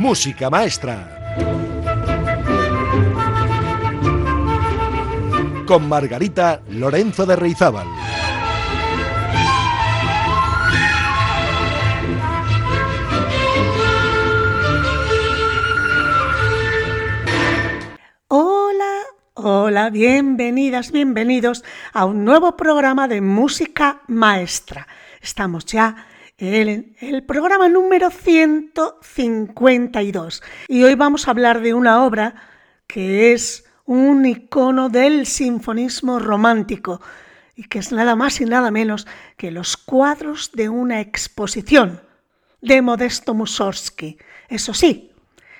Música Maestra. Con Margarita Lorenzo de Reizábal. Hola, hola, bienvenidas, bienvenidos a un nuevo programa de Música Maestra. Estamos ya el programa número 152 y hoy vamos a hablar de una obra que es un icono del sinfonismo romántico y que es nada más y nada menos que los cuadros de una exposición de Modesto Mussorgsky. Eso sí,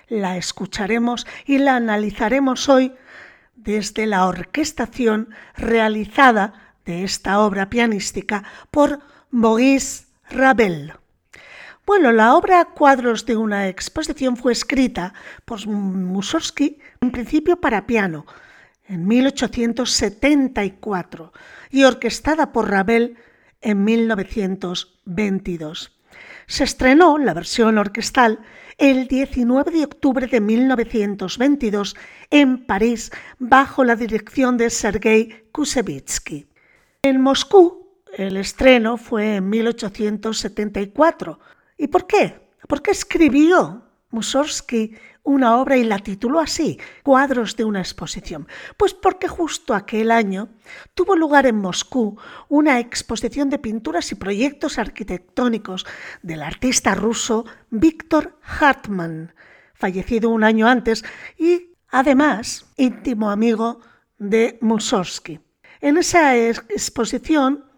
la escucharemos y la analizaremos hoy desde la orquestación realizada de esta obra pianística por Maurice Ravel. Bueno, la obra Cuadros de una exposición fue escrita por Mussorgsky en principio para piano en 1874 y orquestada por Ravel en 1922. Se estrenó la versión orquestal el 19 de octubre de 1922 en París bajo la dirección de Sergei Kusevitsky. En Moscú el estreno fue en 1874. ¿Y por qué? ¿Por qué escribió Mussorgsky una obra y la tituló así, Cuadros de una exposición? Pues porque justo aquel año tuvo lugar en Moscú una exposición de pinturas y proyectos arquitectónicos del artista ruso Víctor Hartmann, fallecido un año antes y además íntimo amigo de Mussorgsky. En esa exposición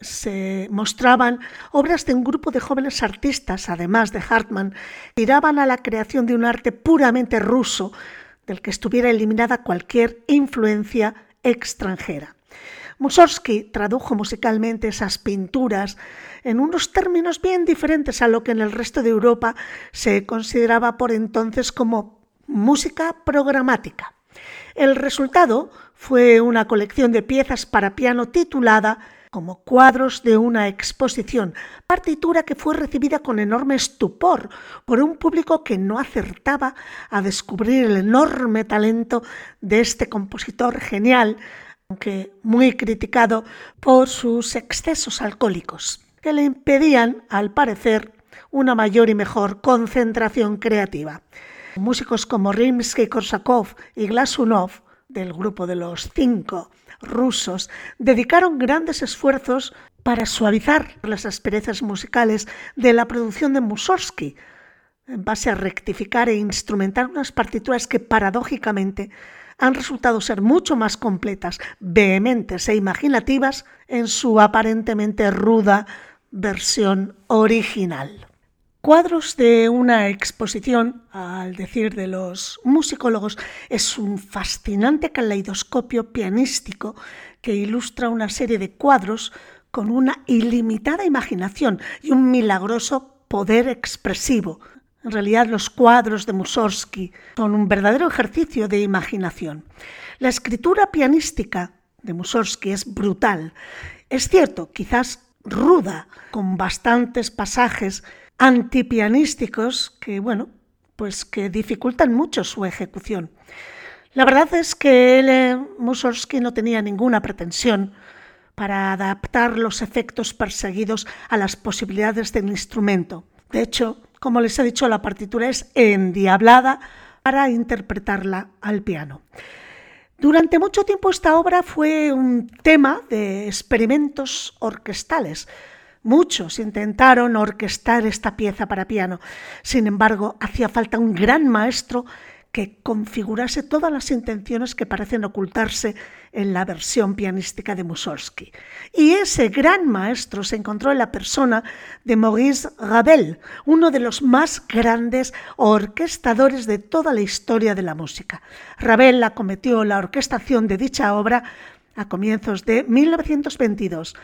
se mostraban obras de un grupo de jóvenes artistas, además de Hartmann, tiraban a la creación de un arte puramente ruso, del que estuviera eliminada cualquier influencia extranjera. Mussorgsky tradujo musicalmente esas pinturas en unos términos bien diferentes a lo que en el resto de Europa se consideraba por entonces como música programática. El resultado fue una colección de piezas para piano titulada como cuadros de una exposición, partitura que fue recibida con enorme estupor por un público que no acertaba a descubrir el enorme talento de este compositor genial, aunque muy criticado por sus excesos alcohólicos, que le impedían, al parecer, una mayor y mejor concentración creativa. Músicos como Rimsky-Korsakov y Glasunov, del grupo de los cinco, rusos dedicaron grandes esfuerzos para suavizar las asperezas musicales de la producción de Mussorgsky, en base a rectificar e instrumentar unas partituras que paradójicamente han resultado ser mucho más completas, vehementes e imaginativas en su aparentemente ruda versión original. Cuadros de una exposición, al decir de los musicólogos, es un fascinante caleidoscopio pianístico que ilustra una serie de cuadros con una ilimitada imaginación y un milagroso poder expresivo. En realidad los cuadros de Mussorgsky son un verdadero ejercicio de imaginación. La escritura pianística de Mussorgsky es brutal. Es cierto, quizás ruda, con bastantes pasajes antipianísticos que, bueno, pues que dificultan mucho su ejecución. La verdad es que eh, Mussorgsky no tenía ninguna pretensión para adaptar los efectos perseguidos a las posibilidades del instrumento. De hecho, como les he dicho, la partitura es endiablada para interpretarla al piano. Durante mucho tiempo esta obra fue un tema de experimentos orquestales, Muchos intentaron orquestar esta pieza para piano. Sin embargo, hacía falta un gran maestro que configurase todas las intenciones que parecen ocultarse en la versión pianística de Mussorgsky. Y ese gran maestro se encontró en la persona de Maurice Ravel, uno de los más grandes orquestadores de toda la historia de la música. Ravel acometió la orquestación de dicha obra a comienzos de 1922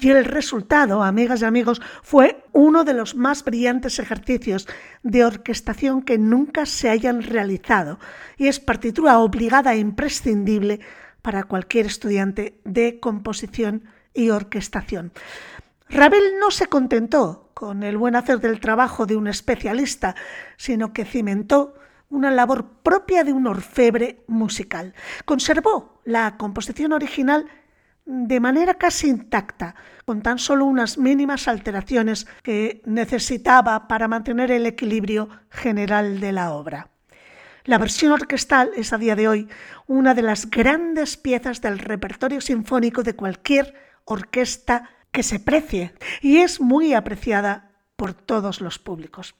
y el resultado, amigas y amigos, fue uno de los más brillantes ejercicios de orquestación que nunca se hayan realizado y es partitura obligada e imprescindible para cualquier estudiante de composición y orquestación. Ravel no se contentó con el buen hacer del trabajo de un especialista, sino que cimentó una labor propia de un orfebre musical. Conservó la composición original de manera casi intacta, con tan solo unas mínimas alteraciones que necesitaba para mantener el equilibrio general de la obra. La versión orquestal es a día de hoy una de las grandes piezas del repertorio sinfónico de cualquier orquesta que se precie y es muy apreciada por todos los públicos.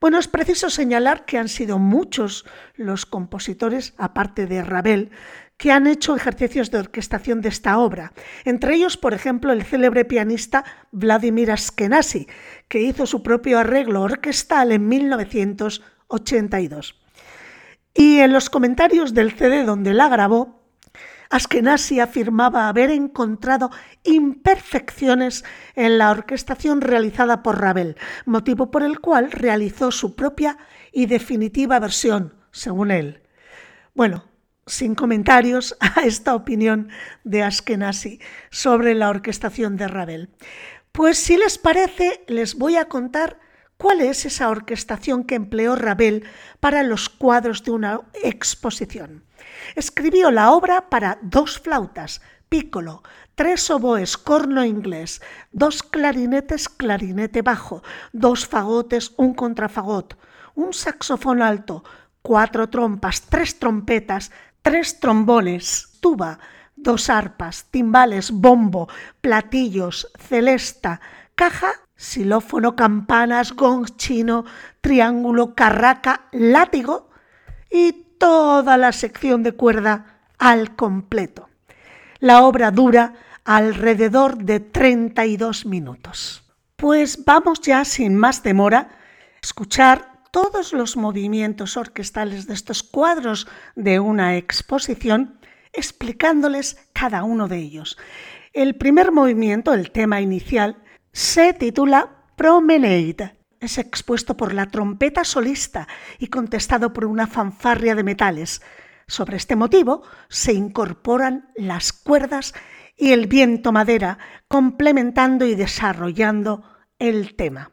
Bueno, es preciso señalar que han sido muchos los compositores, aparte de Ravel, que han hecho ejercicios de orquestación de esta obra. Entre ellos, por ejemplo, el célebre pianista Vladimir Askenazy, que hizo su propio arreglo orquestal en 1982. Y en los comentarios del CD donde la grabó, Askenazi afirmaba haber encontrado imperfecciones en la orquestación realizada por Ravel, motivo por el cual realizó su propia y definitiva versión, según él. Bueno, sin comentarios a esta opinión de Askenazi sobre la orquestación de Ravel. Pues si les parece, les voy a contar cuál es esa orquestación que empleó Ravel para los cuadros de una exposición. Escribió la obra para dos flautas, pícolo, tres oboes, corno inglés, dos clarinetes, clarinete bajo, dos fagotes, un contrafagot, un saxofón alto, cuatro trompas, tres trompetas, tres trombones, tuba, dos arpas, timbales, bombo, platillos, celesta, caja, xilófono, campanas, gong chino, triángulo, carraca, látigo y toda la sección de cuerda al completo. La obra dura alrededor de 32 minutos. Pues vamos ya sin más demora a escuchar todos los movimientos orquestales de estos cuadros de una exposición, explicándoles cada uno de ellos. El primer movimiento, el tema inicial, se titula Promenade. Es expuesto por la trompeta solista y contestado por una fanfarria de metales. Sobre este motivo se incorporan las cuerdas y el viento madera, complementando y desarrollando el tema.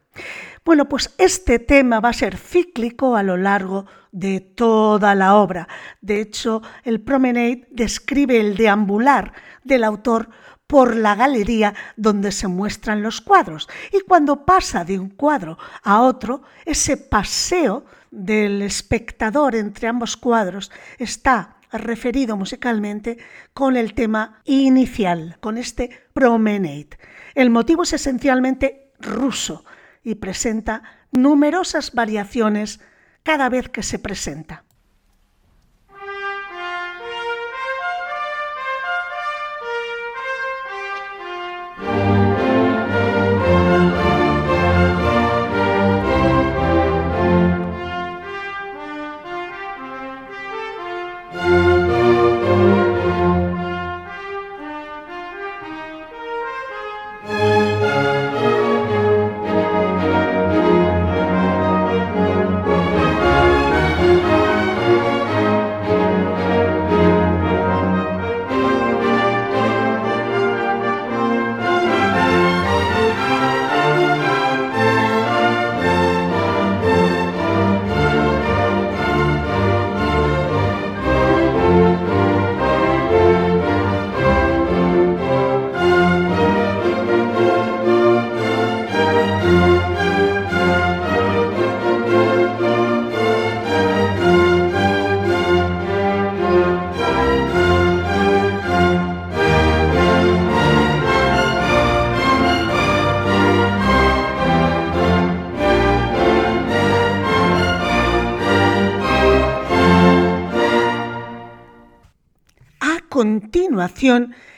Bueno, pues este tema va a ser cíclico a lo largo de toda la obra. De hecho, el Promenade describe el deambular del autor por la galería donde se muestran los cuadros. Y cuando pasa de un cuadro a otro, ese paseo del espectador entre ambos cuadros está referido musicalmente con el tema inicial, con este Promenade. El motivo es esencialmente ruso y presenta numerosas variaciones cada vez que se presenta.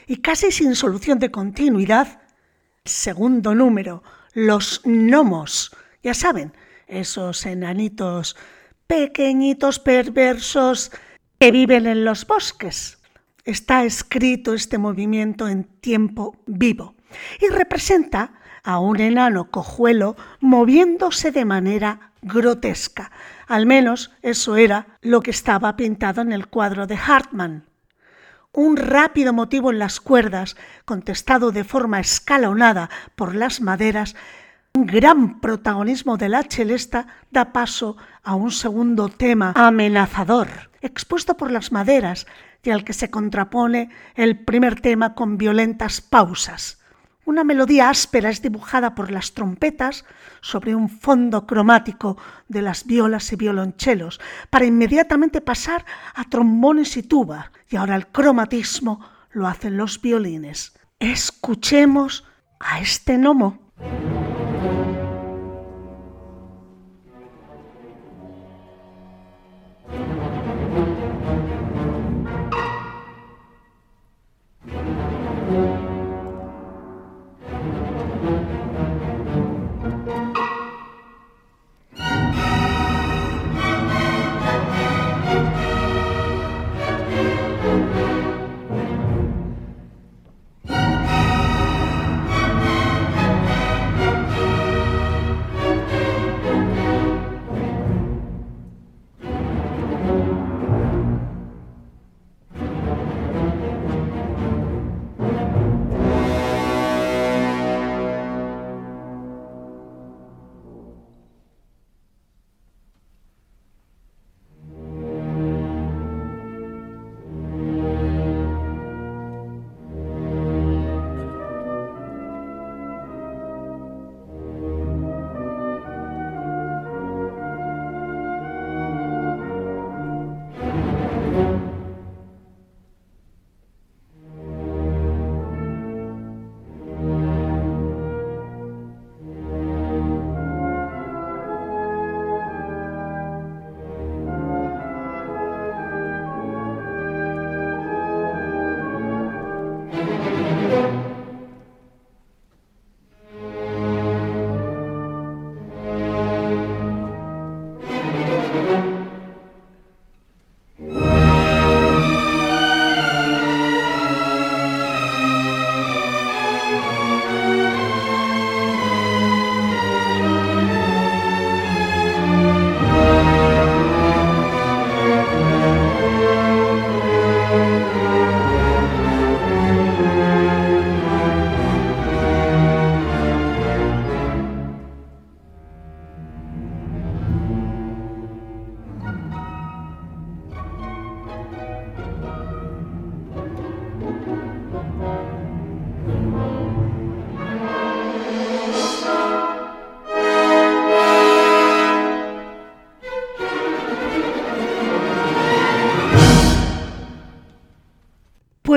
Y casi sin solución de continuidad, segundo número, los gnomos. Ya saben, esos enanitos pequeñitos, perversos, que viven en los bosques. Está escrito este movimiento en tiempo vivo y representa a un enano cojuelo moviéndose de manera grotesca. Al menos eso era lo que estaba pintado en el cuadro de Hartmann un rápido motivo en las cuerdas, contestado de forma escalonada por las maderas, un gran protagonismo de la celesta da paso a un segundo tema amenazador, expuesto por las maderas y al que se contrapone el primer tema con violentas pausas. Una melodía áspera es dibujada por las trompetas sobre un fondo cromático de las violas y violonchelos, para inmediatamente pasar a trombones y tuba, y ahora el cromatismo lo hacen los violines. Escuchemos a este gnomo.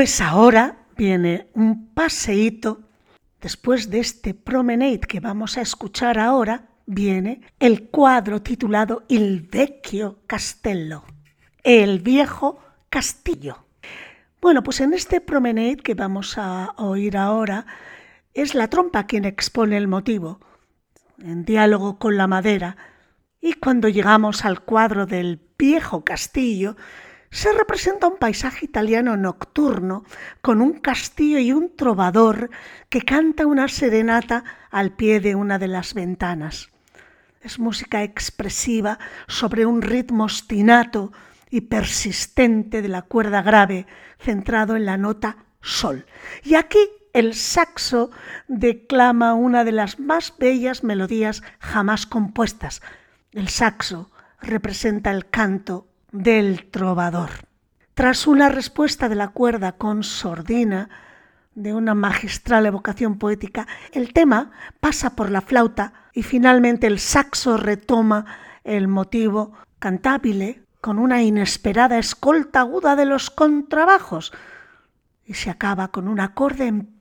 Pues ahora viene un paseíto. Después de este promenade que vamos a escuchar ahora, viene el cuadro titulado Il vecchio castello, el viejo castillo. Bueno, pues en este promenade que vamos a oír ahora, es la trompa quien expone el motivo, en diálogo con la madera, y cuando llegamos al cuadro del viejo castillo, se representa un paisaje italiano nocturno con un castillo y un trovador que canta una serenata al pie de una de las ventanas. Es música expresiva sobre un ritmo ostinato y persistente de la cuerda grave centrado en la nota sol. Y aquí el saxo declama una de las más bellas melodías jamás compuestas. El saxo representa el canto del trovador. Tras una respuesta de la cuerda con sordina, de una magistral evocación poética, el tema pasa por la flauta y finalmente el saxo retoma el motivo cantabile con una inesperada escolta aguda de los contrabajos y se acaba con un acorde en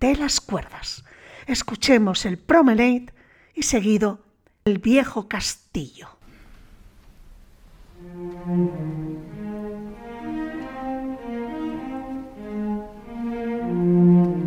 de las cuerdas. Escuchemos el promenade y seguido el viejo castillo. Thank you.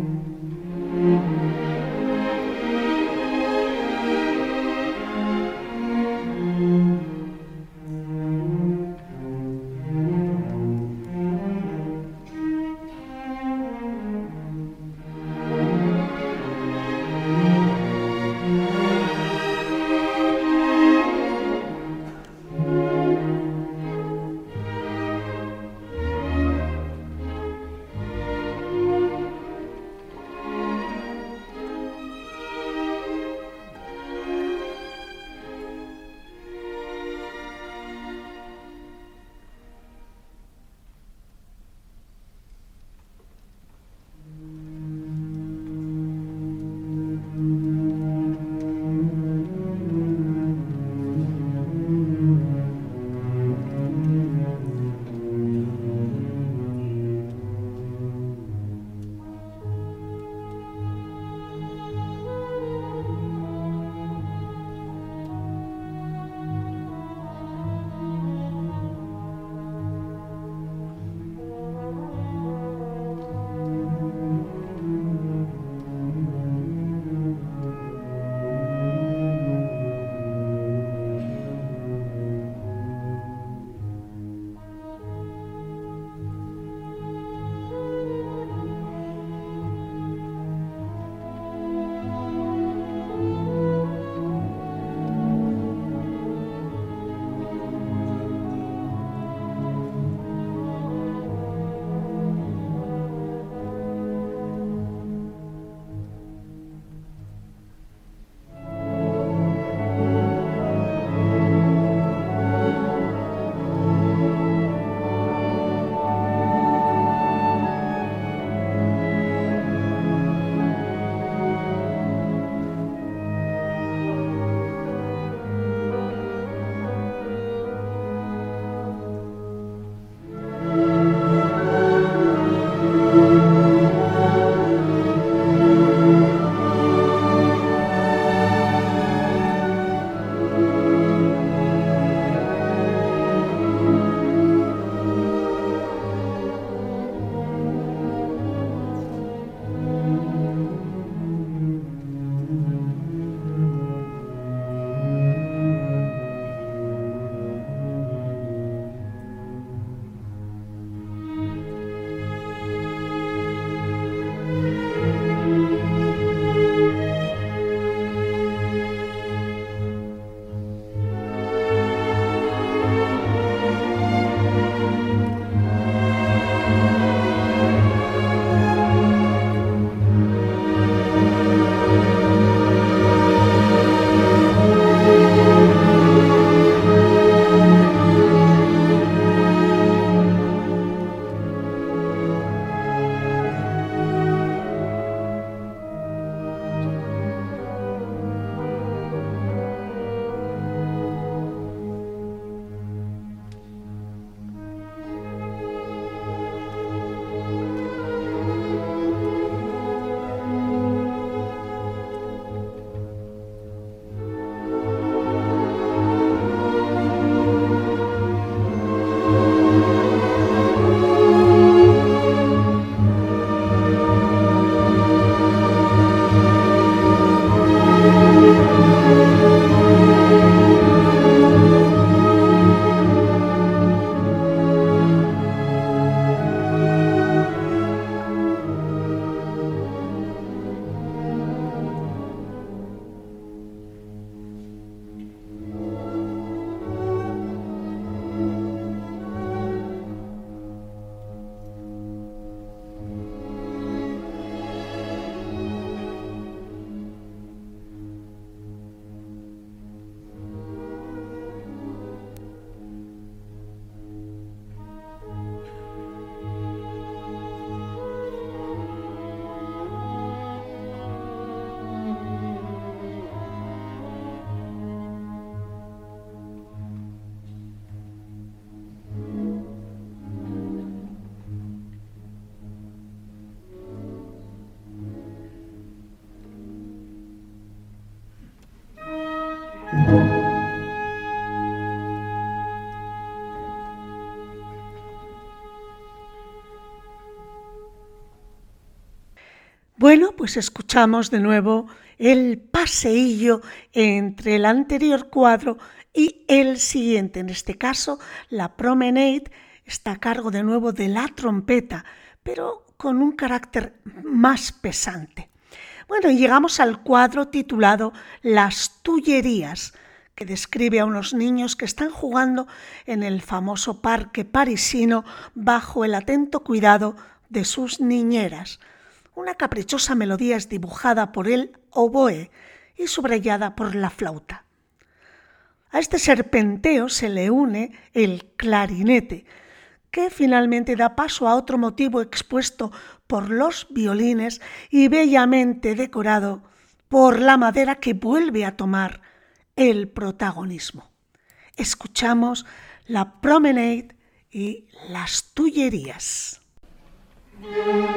Pues escuchamos de nuevo el paseillo entre el anterior cuadro y el siguiente. En este caso, la promenade está a cargo de nuevo de la trompeta, pero con un carácter más pesante. Bueno, y llegamos al cuadro titulado Las Tullerías, que describe a unos niños que están jugando en el famoso parque parisino bajo el atento cuidado de sus niñeras. Una caprichosa melodía es dibujada por el oboe y subrayada por la flauta. A este serpenteo se le une el clarinete, que finalmente da paso a otro motivo expuesto por los violines y bellamente decorado por la madera que vuelve a tomar el protagonismo. Escuchamos la promenade y las tullerías. Bueno,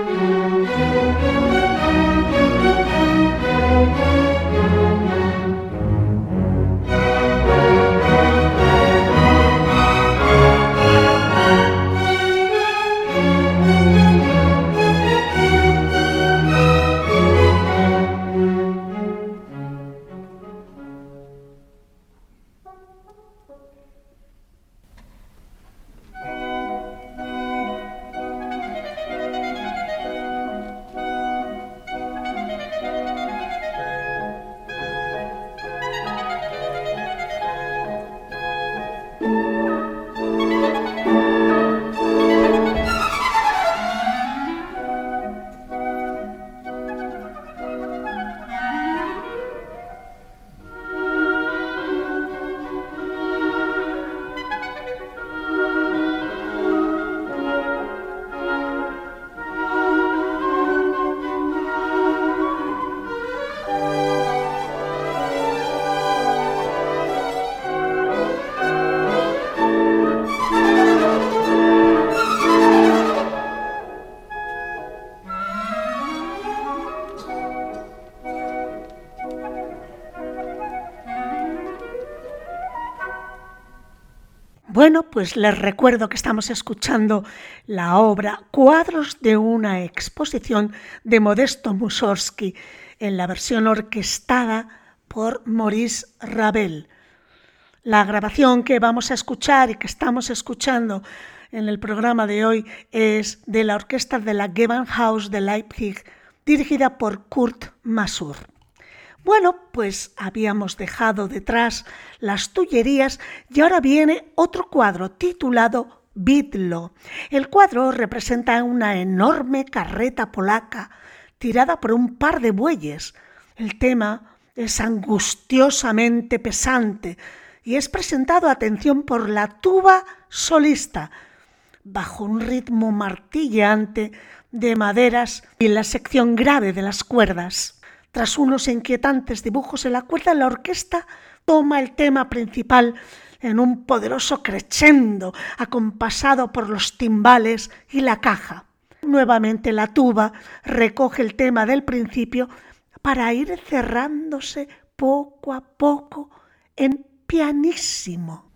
pues les recuerdo que estamos escuchando la obra Cuadros de una exposición de Modesto Mussorgsky en la versión orquestada por Maurice Ravel. La grabación que vamos a escuchar y que estamos escuchando en el programa de hoy es de la orquesta de la Gewandhaus de Leipzig, dirigida por Kurt Masur. Bueno, pues habíamos dejado detrás las tullerías y ahora viene otro cuadro titulado Vidlo. El cuadro representa una enorme carreta polaca tirada por un par de bueyes. El tema es angustiosamente pesante y es presentado, atención, por la tuba solista, bajo un ritmo martillante de maderas y la sección grave de las cuerdas. Tras unos inquietantes dibujos en la cuerda, la orquesta toma el tema principal en un poderoso crescendo acompasado por los timbales y la caja. Nuevamente la tuba recoge el tema del principio para ir cerrándose poco a poco en pianísimo.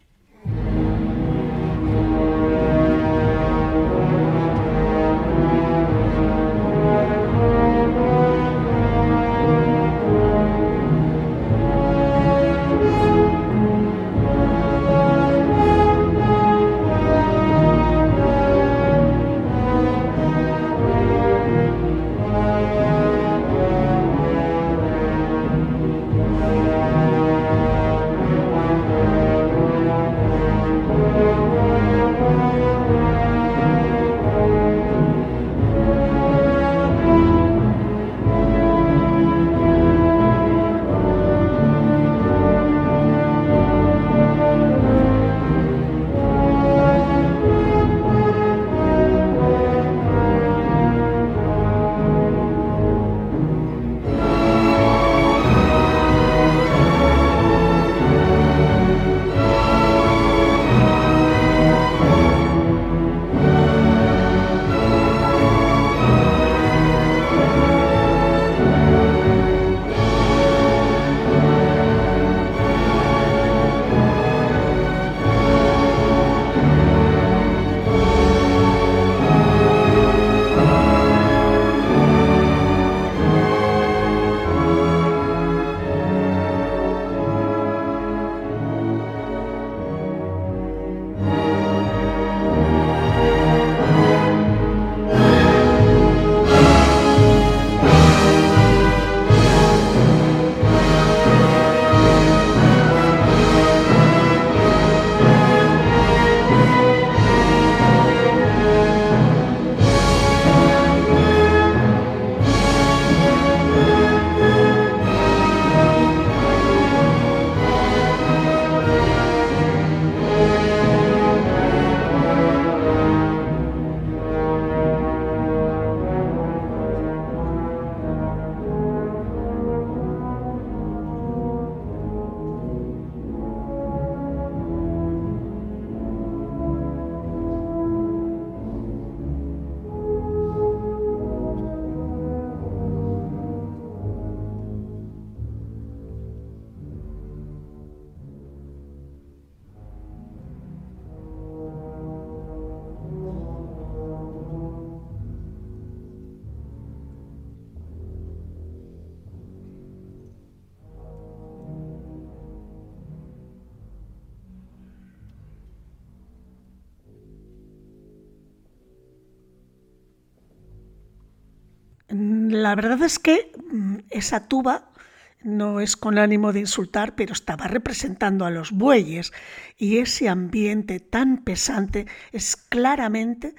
La verdad es que mm, esa tuba no es con ánimo de insultar, pero estaba representando a los bueyes y ese ambiente tan pesante es claramente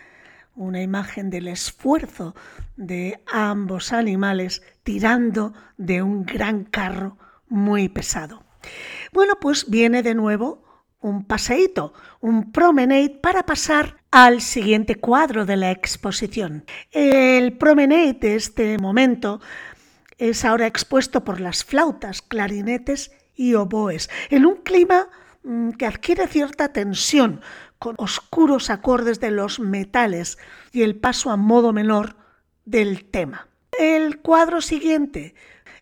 una imagen del esfuerzo de ambos animales tirando de un gran carro muy pesado. Bueno, pues viene de nuevo un paseíto, un promenade para pasar al siguiente cuadro de la exposición. El promenade de este momento es ahora expuesto por las flautas, clarinetes y oboes, en un clima mm, que adquiere cierta tensión, con oscuros acordes de los metales y el paso a modo menor del tema. El cuadro siguiente,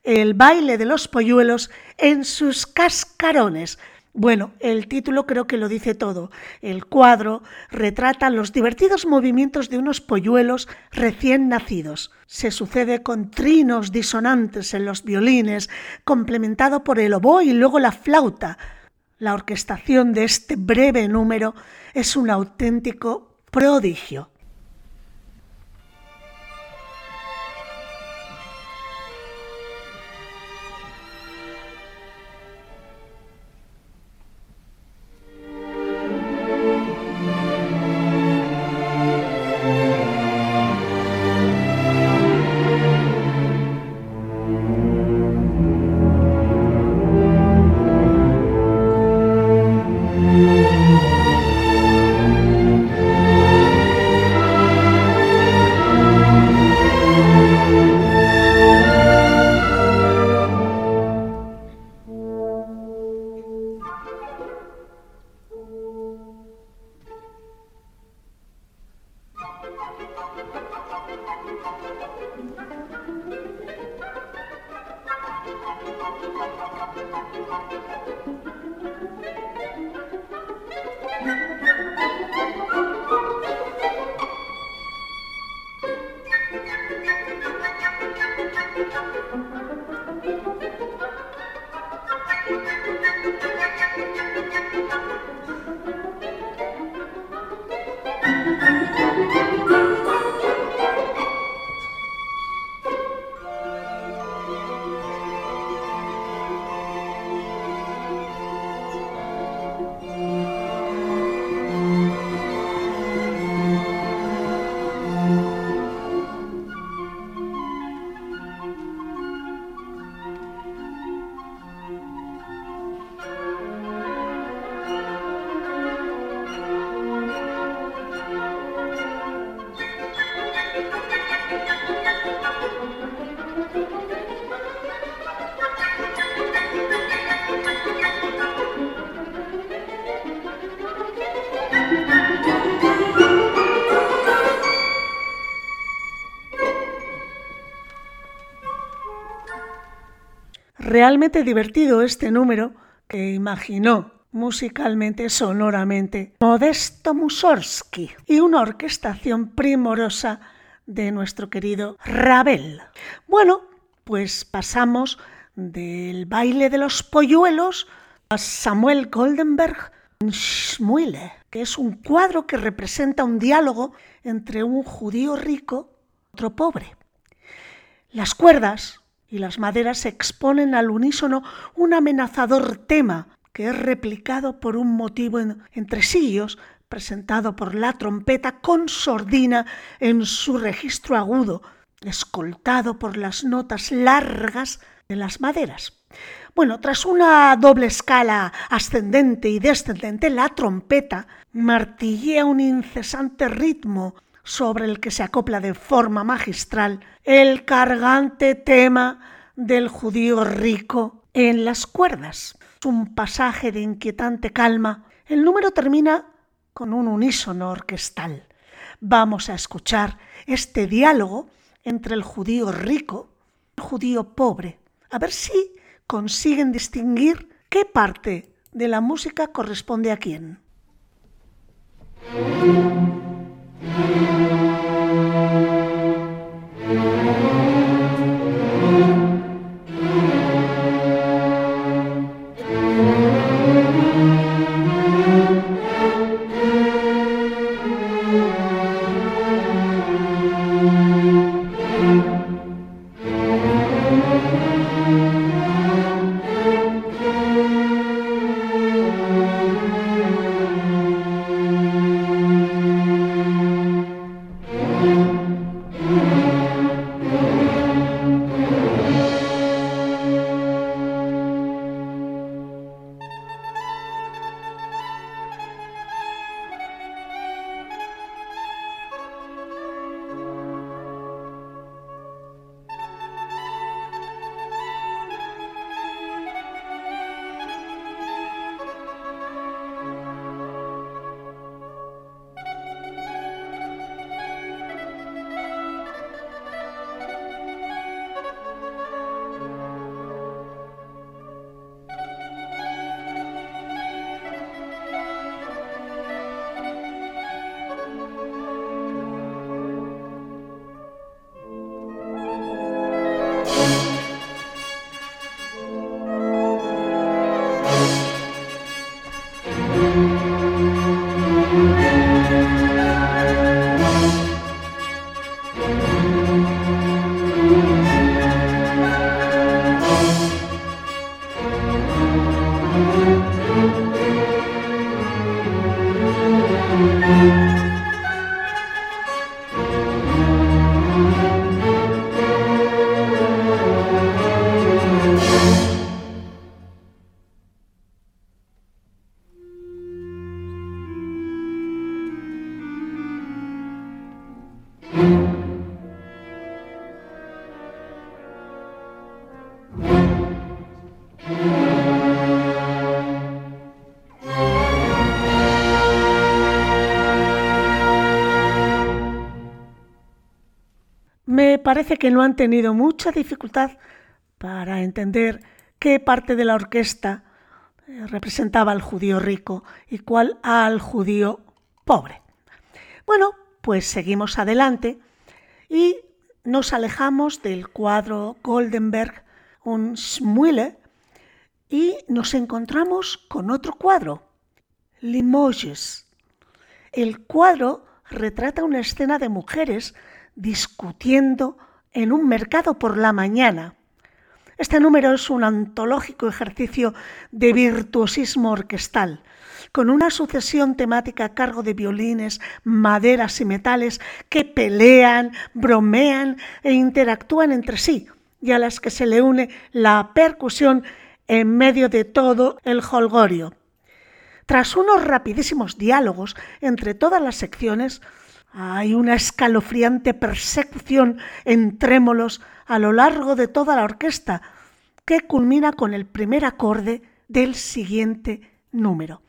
el baile de los polluelos en sus cascarones, bueno, el título creo que lo dice todo. El cuadro retrata los divertidos movimientos de unos polluelos recién nacidos. Se sucede con trinos disonantes en los violines, complementado por el oboe y luego la flauta. La orquestación de este breve número es un auténtico prodigio. Realmente divertido este número que imaginó musicalmente, sonoramente, Modesto Mussorgsky y una orquestación primorosa de nuestro querido Ravel. Bueno, pues pasamos del baile de los polluelos a Samuel Goldenberg Schmuile, que es un cuadro que representa un diálogo entre un judío rico y otro pobre. Las cuerdas y las maderas exponen al unísono un amenazador tema que es replicado por un motivo en, sillos presentado por la trompeta con sordina en su registro agudo, escoltado por las notas largas de las maderas. Bueno, tras una doble escala ascendente y descendente, la trompeta martillea un incesante ritmo sobre el que se acopla de forma magistral el cargante tema del judío rico en las cuerdas. Un pasaje de inquietante calma. El número termina con un unísono orquestal. Vamos a escuchar este diálogo entre el judío rico y el judío pobre. A ver si consiguen distinguir qué parte de la música corresponde a quién. Thank you. Parece que no han tenido mucha dificultad para entender qué parte de la orquesta eh, representaba al judío rico y cuál al judío pobre. Bueno, pues seguimos adelante y nos alejamos del cuadro Goldenberg, un Schmuele, y nos encontramos con otro cuadro, Limoges. El cuadro retrata una escena de mujeres discutiendo en un mercado por la mañana. Este número es un antológico ejercicio de virtuosismo orquestal, con una sucesión temática a cargo de violines, maderas y metales que pelean, bromean e interactúan entre sí, y a las que se le une la percusión en medio de todo el holgorio. Tras unos rapidísimos diálogos entre todas las secciones, hay una escalofriante persecución en trémolos a lo largo de toda la orquesta, que culmina con el primer acorde del siguiente número.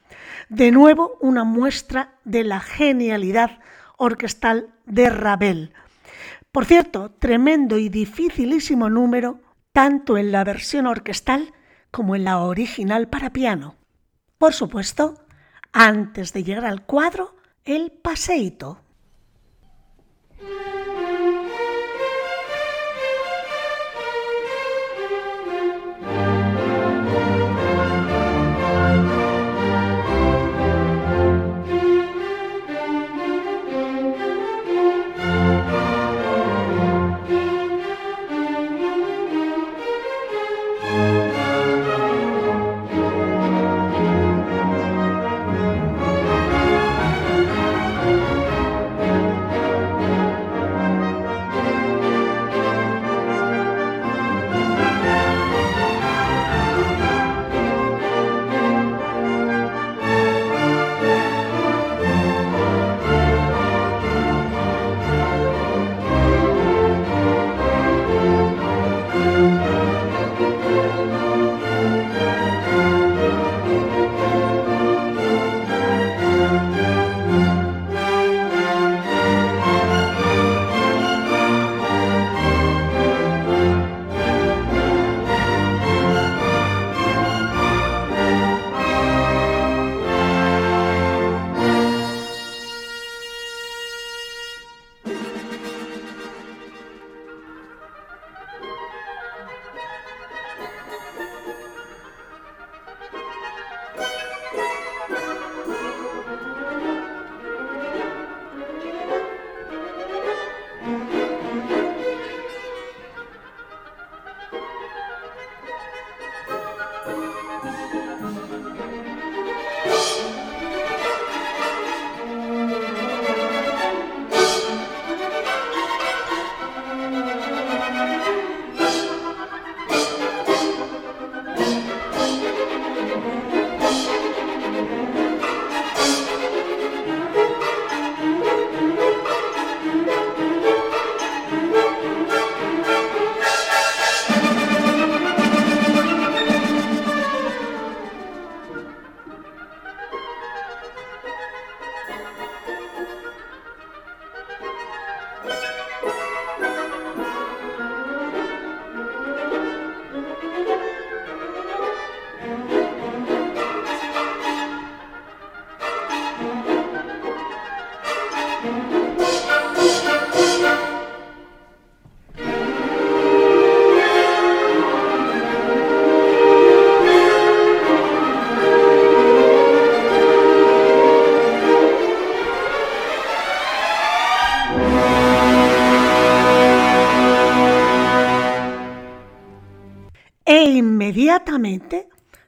De nuevo, una muestra de la genialidad orquestal de Ravel. Por cierto, tremendo y dificilísimo número, tanto en la versión orquestal como en la original para piano. Por supuesto, antes de llegar al cuadro, el paseíto. E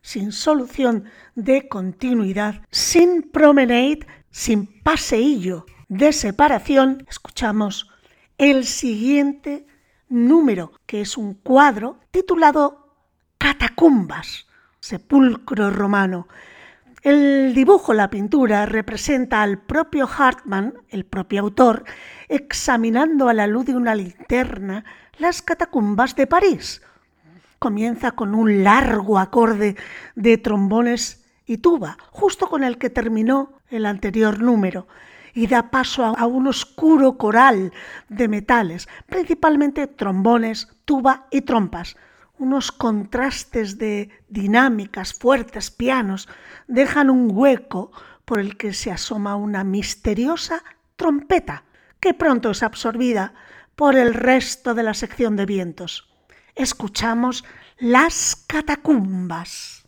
sin solución de continuidad, sin promenade, sin paseillo de separación, escuchamos el siguiente número, que es un cuadro titulado Catacumbas, sepulcro romano. El dibujo, la pintura, representa al propio Hartmann, el propio autor, examinando a la luz de una linterna las catacumbas de París. Comienza con un largo acorde de trombones y tuba, justo con el que terminó el anterior número, y da paso a un oscuro coral de metales, principalmente trombones, tuba y trompas, unos contrastes de dinámicas, fuertes pianos, dejan un hueco por el que se asoma una misteriosa trompeta, que pronto es absorbida por el resto de la sección de vientos. Escuchamos las catacumbas.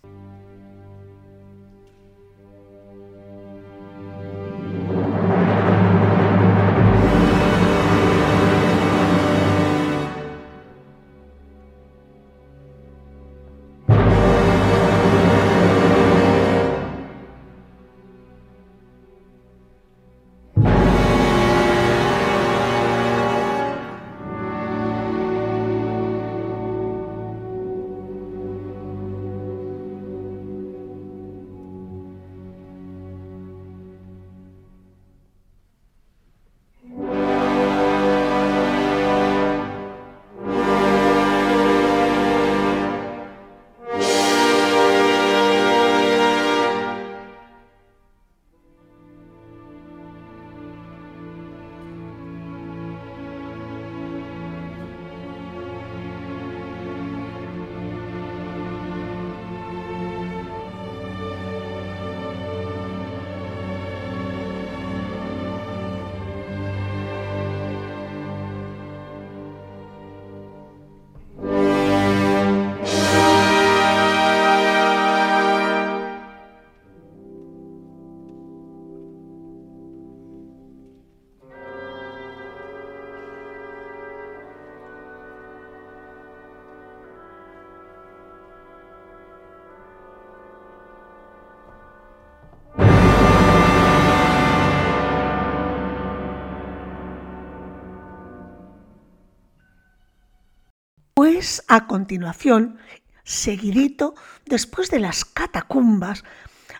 A continuación, seguidito, después de las catacumbas,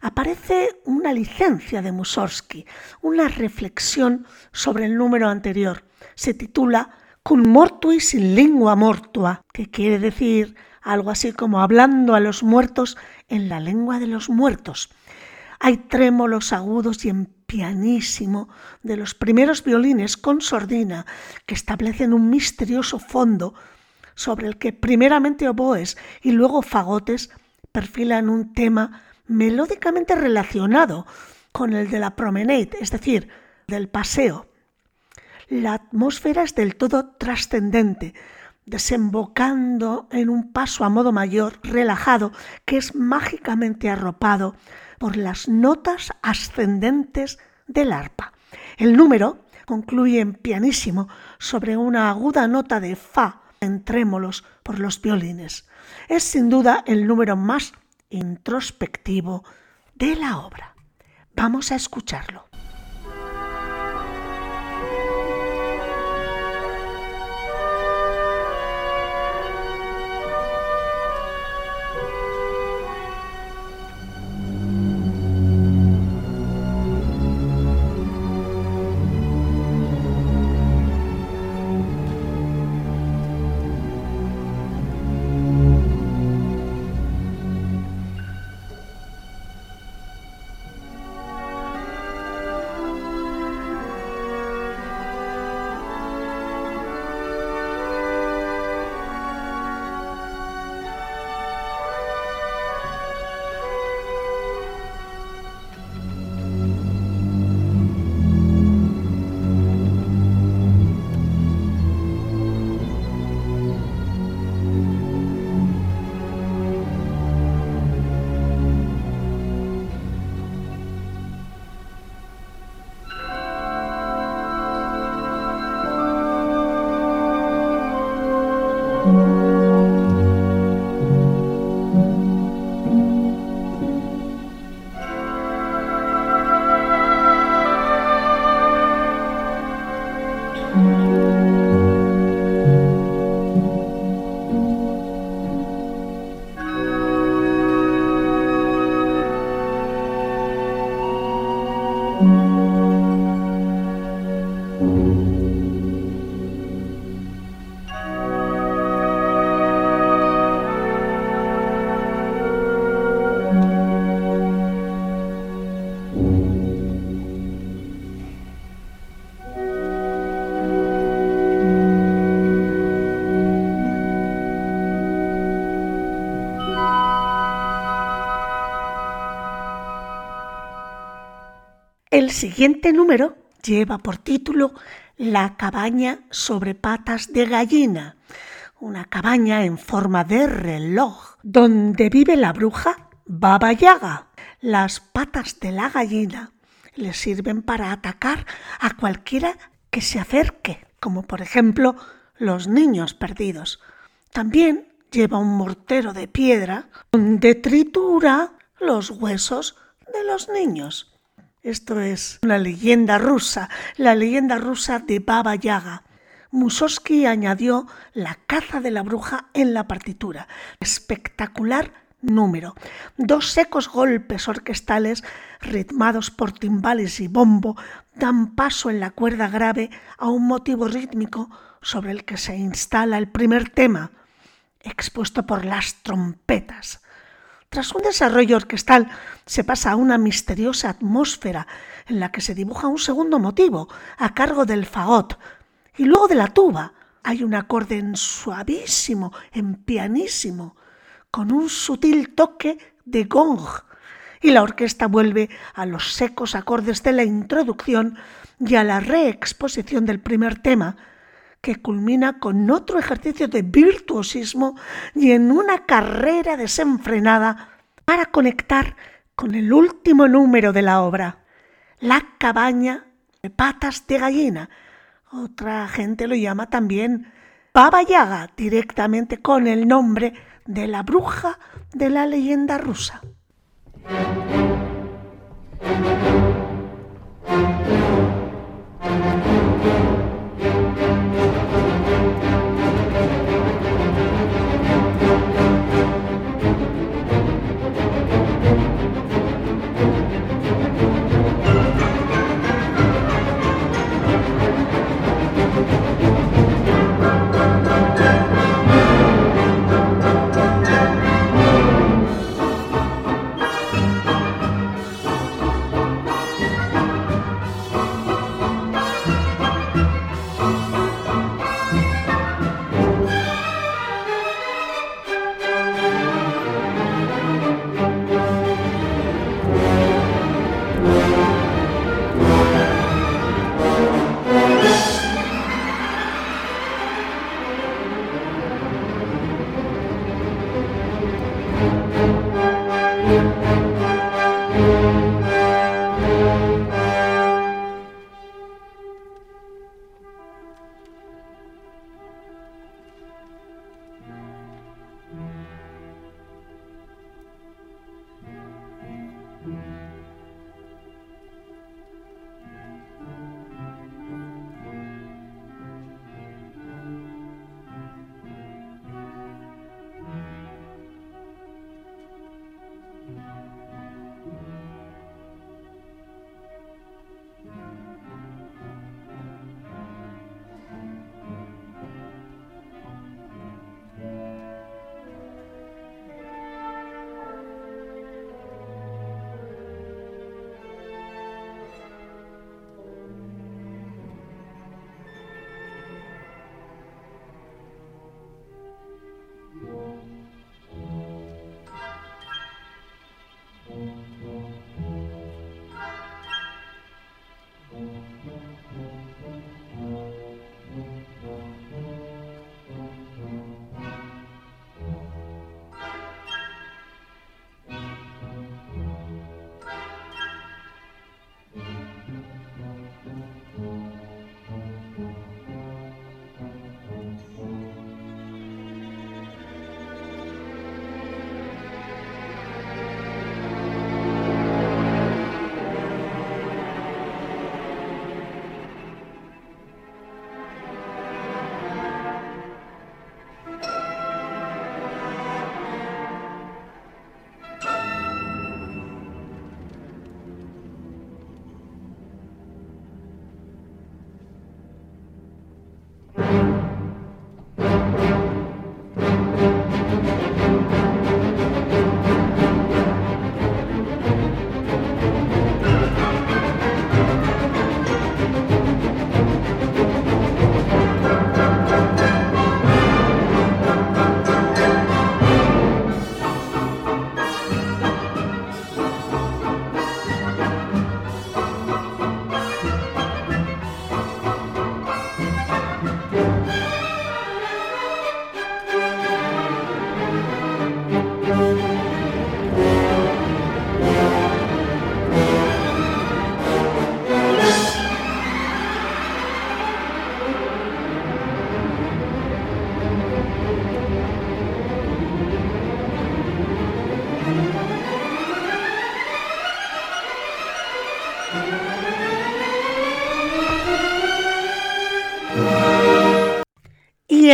aparece una licencia de Mussorgsky, una reflexión sobre el número anterior. Se titula Cum mortuis in lingua mortua, que quiere decir algo así como hablando a los muertos en la lengua de los muertos. Hay trémolos agudos y en pianísimo de los primeros violines con sordina que establecen un misterioso fondo sobre el que primeramente oboes y luego fagotes perfilan un tema melódicamente relacionado con el de la promenade, es decir, del paseo. La atmósfera es del todo trascendente, desembocando en un paso a modo mayor relajado que es mágicamente arropado por las notas ascendentes del arpa. El número concluye en pianísimo sobre una aguda nota de fa en trémolos por los violines. Es sin duda el número más introspectivo de la obra. Vamos a escucharlo. El siguiente número lleva por título La cabaña sobre patas de gallina, una cabaña en forma de reloj, donde vive la bruja Baba Yaga. Las patas de la gallina le sirven para atacar a cualquiera que se acerque, como por ejemplo los niños perdidos. También lleva un mortero de piedra donde tritura los huesos de los niños. Esto es una leyenda rusa, la leyenda rusa de Baba Yaga. Mussorgsky añadió la caza de la bruja en la partitura. Espectacular número. Dos secos golpes orquestales ritmados por timbales y bombo dan paso en la cuerda grave a un motivo rítmico sobre el que se instala el primer tema, expuesto por las trompetas. Tras un desarrollo orquestal se pasa a una misteriosa atmósfera en la que se dibuja un segundo motivo a cargo del fagot y luego de la tuba. Hay un acorde en suavísimo, en pianísimo, con un sutil toque de gong y la orquesta vuelve a los secos acordes de la introducción y a la reexposición del primer tema, que culmina con otro ejercicio de virtuosismo y en una carrera desenfrenada para conectar con el último número de la obra, La cabaña de patas de gallina. Otra gente lo llama también Baba Yaga, directamente con el nombre de la bruja de la leyenda rusa. Música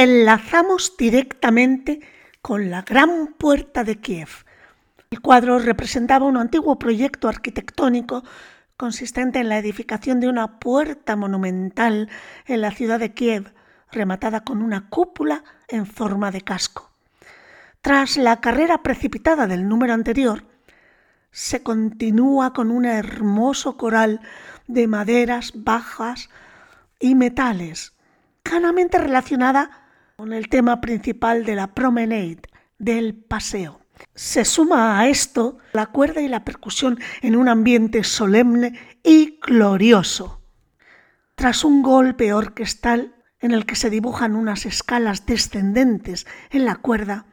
enlazamos directamente con la Gran Puerta de Kiev. El cuadro representaba un antiguo proyecto arquitectónico consistente en la edificación de una puerta monumental en la ciudad de Kiev, rematada con una cúpula en forma de casco. Tras la carrera precipitada del número anterior, se continúa con un hermoso coral de maderas bajas y metales, claramente relacionada con el tema principal de la promenade, del paseo. Se suma a esto la cuerda y la percusión en un ambiente solemne y glorioso. Tras un golpe orquestal en el que se dibujan unas escalas descendentes en la cuerda,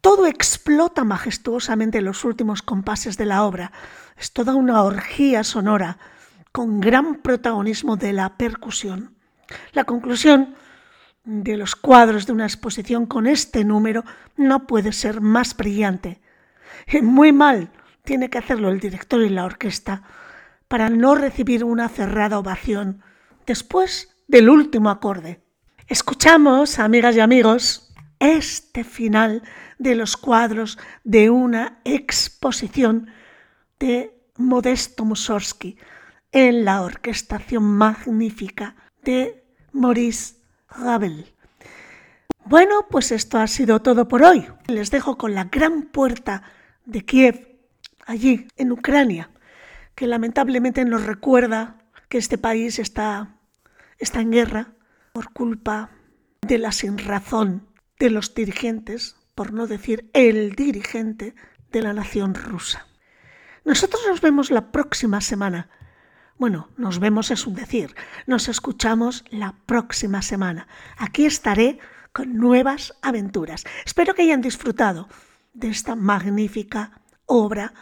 todo explota majestuosamente en los últimos compases de la obra. Es toda una orgía sonora con gran protagonismo de la percusión. La conclusión de los cuadros de una exposición con este número no puede ser más brillante. Muy mal tiene que hacerlo el director y la orquesta para no recibir una cerrada ovación después del último acorde. Escuchamos, amigas y amigos, este final de los cuadros de una exposición de Modesto Mussorgsky en la orquestación magnífica de Maurice Ravel. Bueno, pues esto ha sido todo por hoy. Les dejo con la gran puerta de Kiev, allí en Ucrania, que lamentablemente nos recuerda que este país está, está en guerra por culpa de la sinrazón de los dirigentes, por no decir el dirigente de la nación rusa. Nosotros nos vemos la próxima semana bueno, nos vemos es un decir. Nos escuchamos la próxima semana. Aquí estaré con nuevas aventuras. Espero que hayan disfrutado de esta magnífica obra.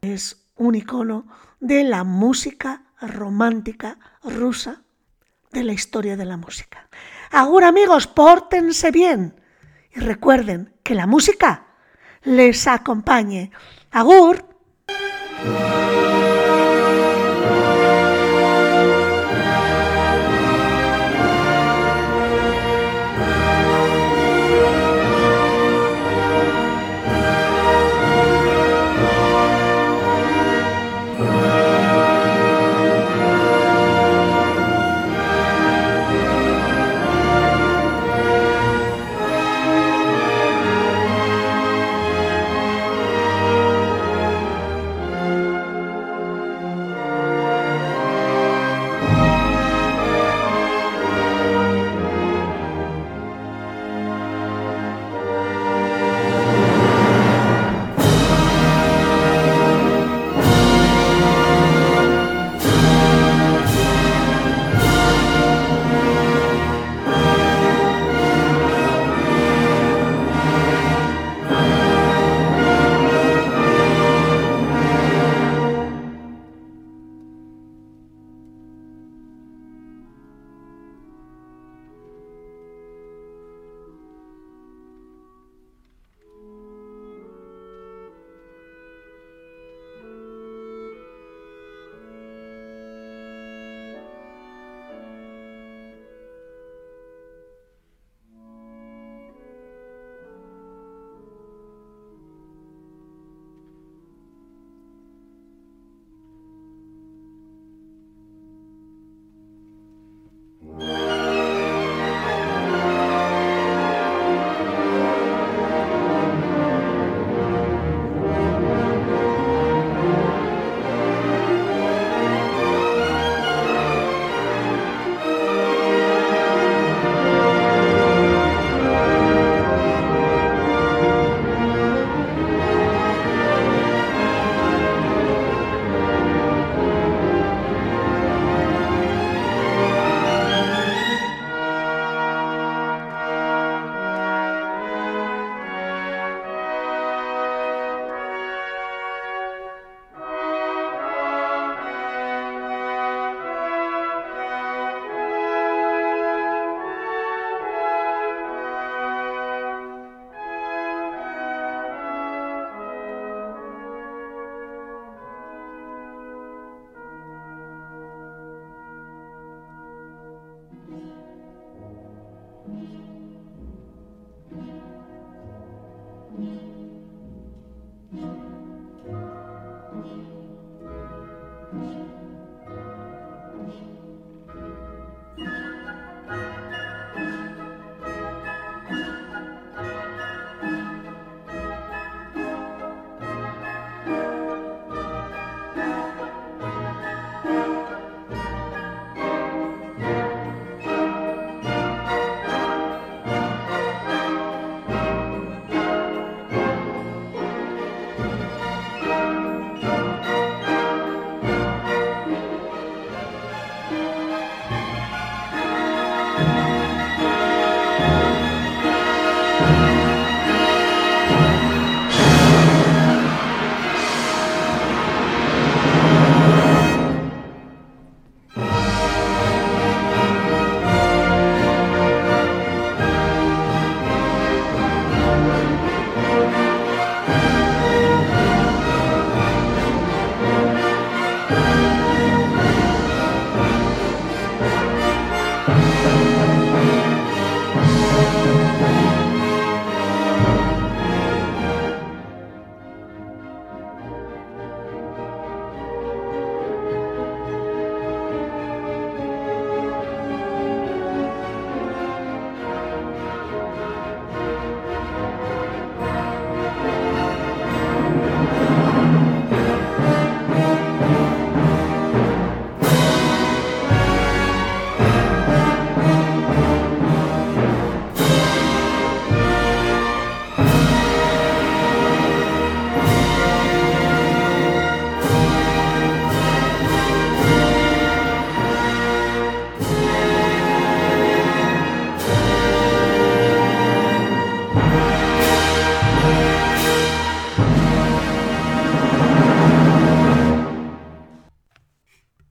Es un icono de la música romántica rusa, de la historia de la música. Ahora amigos, pórtense bien y recuerden que la música les acompañe. Agur.